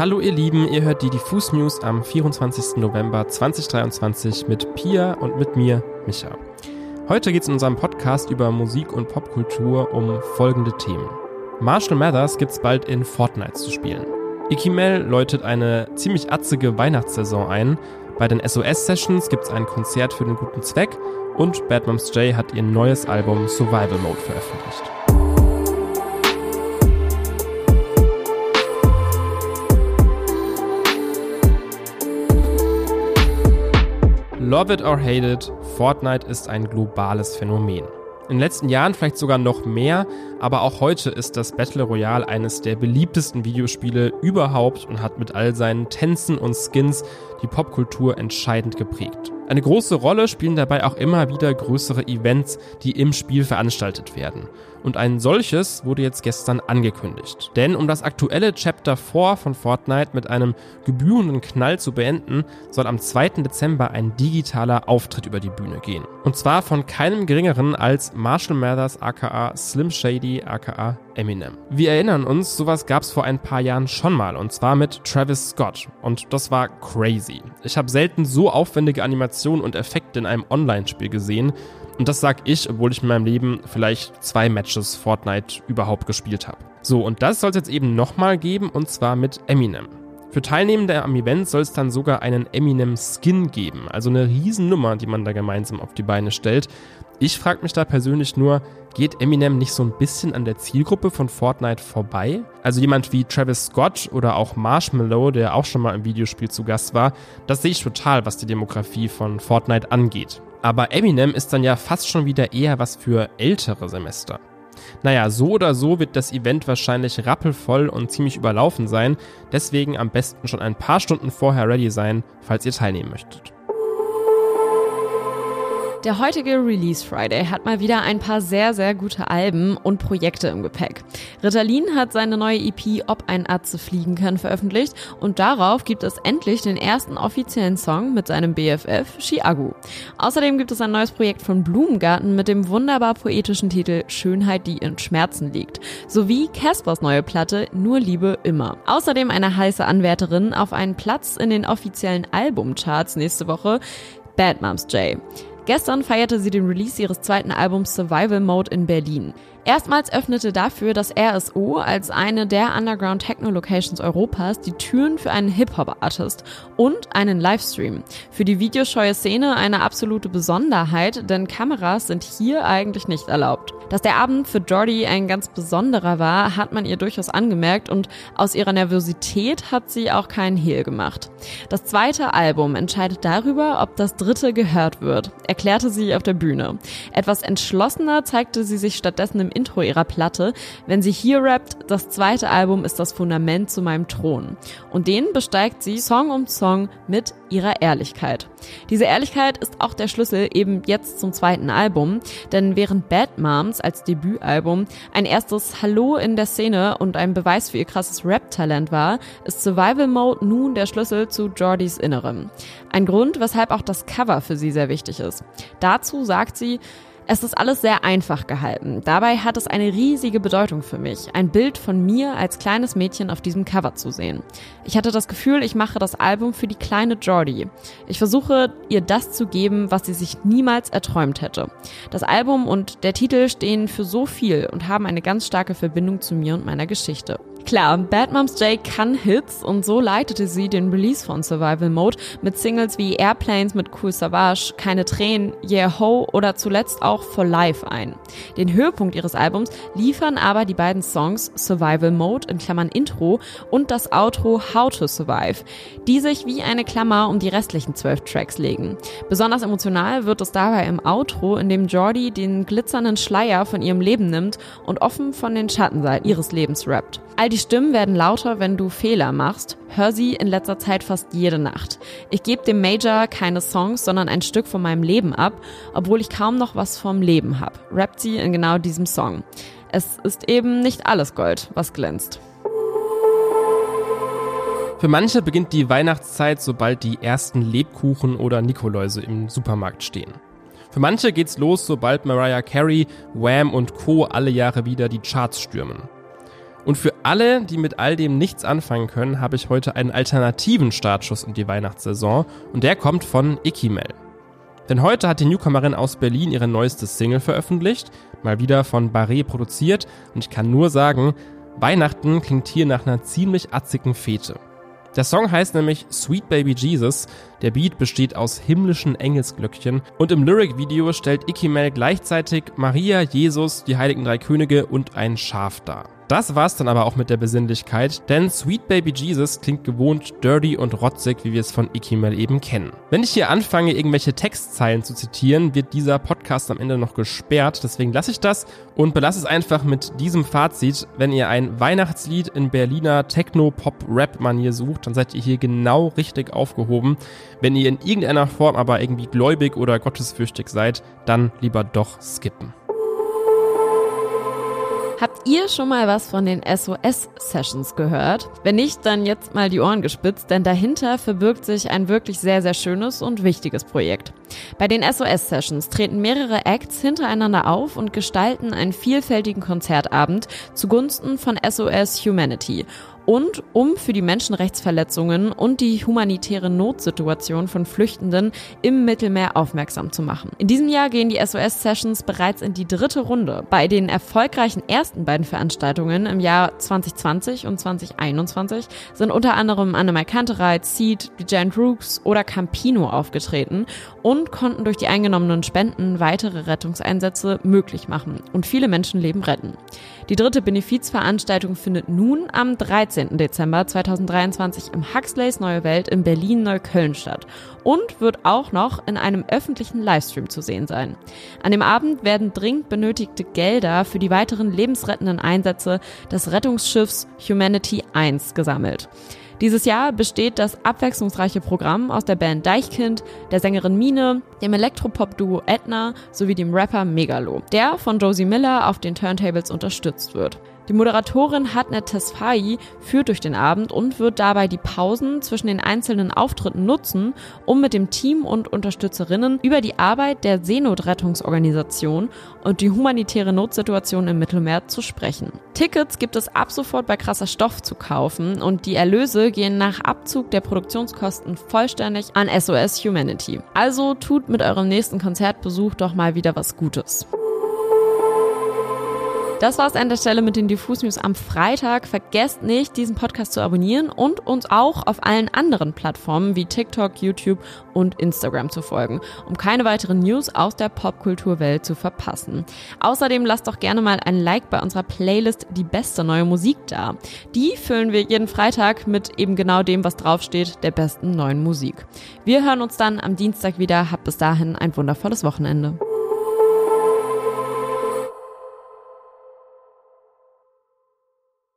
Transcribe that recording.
Hallo ihr Lieben, ihr hört die Diffus News am 24. November 2023 mit Pia und mit mir, Micha. Heute geht es in unserem Podcast über Musik und Popkultur um folgende Themen. Marshall Mathers gibt's bald in Fortnite zu spielen. Ikimel läutet eine ziemlich atzige Weihnachtssaison ein. Bei den SOS-Sessions gibt's ein Konzert für den guten Zweck und Bad Moms J hat ihr neues Album Survival Mode veröffentlicht. Love it or hate it, Fortnite ist ein globales Phänomen. In den letzten Jahren vielleicht sogar noch mehr, aber auch heute ist das Battle Royale eines der beliebtesten Videospiele überhaupt und hat mit all seinen Tänzen und Skins die Popkultur entscheidend geprägt. Eine große Rolle spielen dabei auch immer wieder größere Events, die im Spiel veranstaltet werden. Und ein solches wurde jetzt gestern angekündigt. Denn um das aktuelle Chapter 4 von Fortnite mit einem gebührenden Knall zu beenden, soll am 2. Dezember ein digitaler Auftritt über die Bühne gehen. Und zwar von keinem geringeren als Marshall Mathers aka Slim Shady aka Eminem. Wir erinnern uns, sowas gab es vor ein paar Jahren schon mal und zwar mit Travis Scott und das war crazy. Ich habe selten so aufwendige Animationen und Effekte in einem Online-Spiel gesehen und das sag ich, obwohl ich in meinem Leben vielleicht zwei Matches Fortnite überhaupt gespielt habe. So, und das soll es jetzt eben nochmal geben und zwar mit Eminem. Für Teilnehmende am Event soll es dann sogar einen Eminem Skin geben, also eine Riesennummer, die man da gemeinsam auf die Beine stellt. Ich frage mich da persönlich nur, geht Eminem nicht so ein bisschen an der Zielgruppe von Fortnite vorbei? Also jemand wie Travis Scott oder auch Marshmallow, der auch schon mal im Videospiel zu Gast war, das sehe ich total, was die Demografie von Fortnite angeht. Aber Eminem ist dann ja fast schon wieder eher was für ältere Semester. Naja, so oder so wird das Event wahrscheinlich rappelvoll und ziemlich überlaufen sein, deswegen am besten schon ein paar Stunden vorher ready sein, falls ihr teilnehmen möchtet. Der heutige Release Friday hat mal wieder ein paar sehr, sehr gute Alben und Projekte im Gepäck. Ritalin hat seine neue EP Ob ein Atze fliegen kann veröffentlicht und darauf gibt es endlich den ersten offiziellen Song mit seinem BFF Chiagu. Außerdem gibt es ein neues Projekt von Blumengarten mit dem wunderbar poetischen Titel Schönheit, die in Schmerzen liegt, sowie Caspers neue Platte Nur Liebe immer. Außerdem eine heiße Anwärterin auf einen Platz in den offiziellen Albumcharts nächste Woche, Bad Moms J. Gestern feierte sie den Release ihres zweiten Albums Survival Mode in Berlin. Erstmals öffnete dafür das RSO als eine der Underground Techno Locations Europas die Türen für einen Hip-Hop-Artist und einen Livestream. Für die videoscheue Szene eine absolute Besonderheit, denn Kameras sind hier eigentlich nicht erlaubt. Dass der Abend für Jordi ein ganz besonderer war, hat man ihr durchaus angemerkt und aus ihrer Nervosität hat sie auch keinen Hehl gemacht. Das zweite Album entscheidet darüber, ob das dritte gehört wird, erklärte sie auf der Bühne. Etwas entschlossener zeigte sie sich stattdessen im Intro ihrer Platte, wenn sie hier rappt, das zweite Album ist das Fundament zu meinem Thron. Und den besteigt sie Song um Song mit ihrer Ehrlichkeit. Diese Ehrlichkeit ist auch der Schlüssel eben jetzt zum zweiten Album, denn während Bad Moms als Debütalbum ein erstes Hallo in der Szene und ein Beweis für ihr krasses Rap-Talent war, ist Survival Mode nun der Schlüssel zu Jordys Innerem. Ein Grund, weshalb auch das Cover für sie sehr wichtig ist. Dazu sagt sie, es ist alles sehr einfach gehalten. Dabei hat es eine riesige Bedeutung für mich, ein Bild von mir als kleines Mädchen auf diesem Cover zu sehen. Ich hatte das Gefühl, ich mache das Album für die kleine Jordi. Ich versuche, ihr das zu geben, was sie sich niemals erträumt hätte. Das Album und der Titel stehen für so viel und haben eine ganz starke Verbindung zu mir und meiner Geschichte. Klar, Bad Moms J kann Hits und so leitete sie den Release von Survival Mode mit Singles wie Airplanes mit Cool Savage, Keine Tränen, Yeah Ho oder zuletzt auch For Life ein. Den Höhepunkt ihres Albums liefern aber die beiden Songs Survival Mode in Klammern Intro und das Outro How to Survive, die sich wie eine Klammer um die restlichen zwölf Tracks legen. Besonders emotional wird es dabei im Outro, in dem Jordi den glitzernden Schleier von ihrem Leben nimmt und offen von den Schattenseiten ihres Lebens rappt. All die Stimmen werden lauter, wenn du Fehler machst. Hör sie in letzter Zeit fast jede Nacht. Ich gebe dem Major keine Songs, sondern ein Stück von meinem Leben ab, obwohl ich kaum noch was vom Leben habe. Rappt sie in genau diesem Song. Es ist eben nicht alles Gold, was glänzt. Für manche beginnt die Weihnachtszeit, sobald die ersten Lebkuchen oder Nikoläuse im Supermarkt stehen. Für manche geht's los, sobald Mariah Carey, Wham und Co. alle Jahre wieder die Charts stürmen. Und für alle, die mit all dem nichts anfangen können, habe ich heute einen alternativen Startschuss in die Weihnachtssaison und der kommt von Ikimel. Denn heute hat die Newcomerin aus Berlin ihre neueste Single veröffentlicht, mal wieder von Barré produziert und ich kann nur sagen, Weihnachten klingt hier nach einer ziemlich atzigen Fete. Der Song heißt nämlich Sweet Baby Jesus. Der Beat besteht aus himmlischen Engelsglöckchen und im Lyric-Video stellt Ikimel gleichzeitig Maria, Jesus, die Heiligen Drei Könige und ein Schaf dar. Das war's dann aber auch mit der Besinnlichkeit, denn Sweet Baby Jesus klingt gewohnt dirty und rotzig, wie wir es von Ikimel eben kennen. Wenn ich hier anfange, irgendwelche Textzeilen zu zitieren, wird dieser Podcast am Ende noch gesperrt, deswegen lasse ich das und belasse es einfach mit diesem Fazit. Wenn ihr ein Weihnachtslied in Berliner Techno-Pop-Rap-Manier sucht, dann seid ihr hier genau richtig aufgehoben. Wenn ihr in irgendeiner Form aber irgendwie gläubig oder gottesfürchtig seid, dann lieber doch skippen. Habt ihr schon mal was von den SOS-Sessions gehört? Wenn nicht, dann jetzt mal die Ohren gespitzt, denn dahinter verbirgt sich ein wirklich sehr, sehr schönes und wichtiges Projekt. Bei den SOS-Sessions treten mehrere Acts hintereinander auf und gestalten einen vielfältigen Konzertabend zugunsten von SOS Humanity und um für die Menschenrechtsverletzungen und die humanitäre Notsituation von Flüchtenden im Mittelmeer aufmerksam zu machen. In diesem Jahr gehen die SOS-Sessions bereits in die dritte Runde. Bei den erfolgreichen ersten beiden Veranstaltungen im Jahr 2020 und 2021 sind unter anderem Annemai Kantereit, Seed, Giant Rooks oder Campino aufgetreten und konnten durch die eingenommenen Spenden weitere Rettungseinsätze möglich machen und viele Menschenleben retten. Die dritte Benefizveranstaltung findet nun am 13. Dezember 2023 im Huxleys Neue Welt in Berlin-Neukölln statt und wird auch noch in einem öffentlichen Livestream zu sehen sein. An dem Abend werden dringend benötigte Gelder für die weiteren lebensrettenden Einsätze des Rettungsschiffs Humanity 1 gesammelt. Dieses Jahr besteht das abwechslungsreiche Programm aus der Band Deichkind, der Sängerin Mine, dem Elektropop-Duo Edna sowie dem Rapper Megalo, der von Josie Miller auf den Turntables unterstützt wird. Die Moderatorin Hatnet Tesfaye führt durch den Abend und wird dabei die Pausen zwischen den einzelnen Auftritten nutzen, um mit dem Team und Unterstützerinnen über die Arbeit der Seenotrettungsorganisation und die humanitäre Notsituation im Mittelmeer zu sprechen. Tickets gibt es ab sofort bei krasser Stoff zu kaufen und die Erlöse gehen nach Abzug der Produktionskosten vollständig an SOS Humanity. Also tut mit eurem nächsten Konzertbesuch doch mal wieder was Gutes. Das war's an der Stelle mit den Diffus News am Freitag. Vergesst nicht, diesen Podcast zu abonnieren und uns auch auf allen anderen Plattformen wie TikTok, YouTube und Instagram zu folgen, um keine weiteren News aus der Popkulturwelt zu verpassen. Außerdem lasst doch gerne mal ein Like bei unserer Playlist Die beste neue Musik da. Die füllen wir jeden Freitag mit eben genau dem, was draufsteht, der besten neuen Musik. Wir hören uns dann am Dienstag wieder. Habt bis dahin ein wundervolles Wochenende.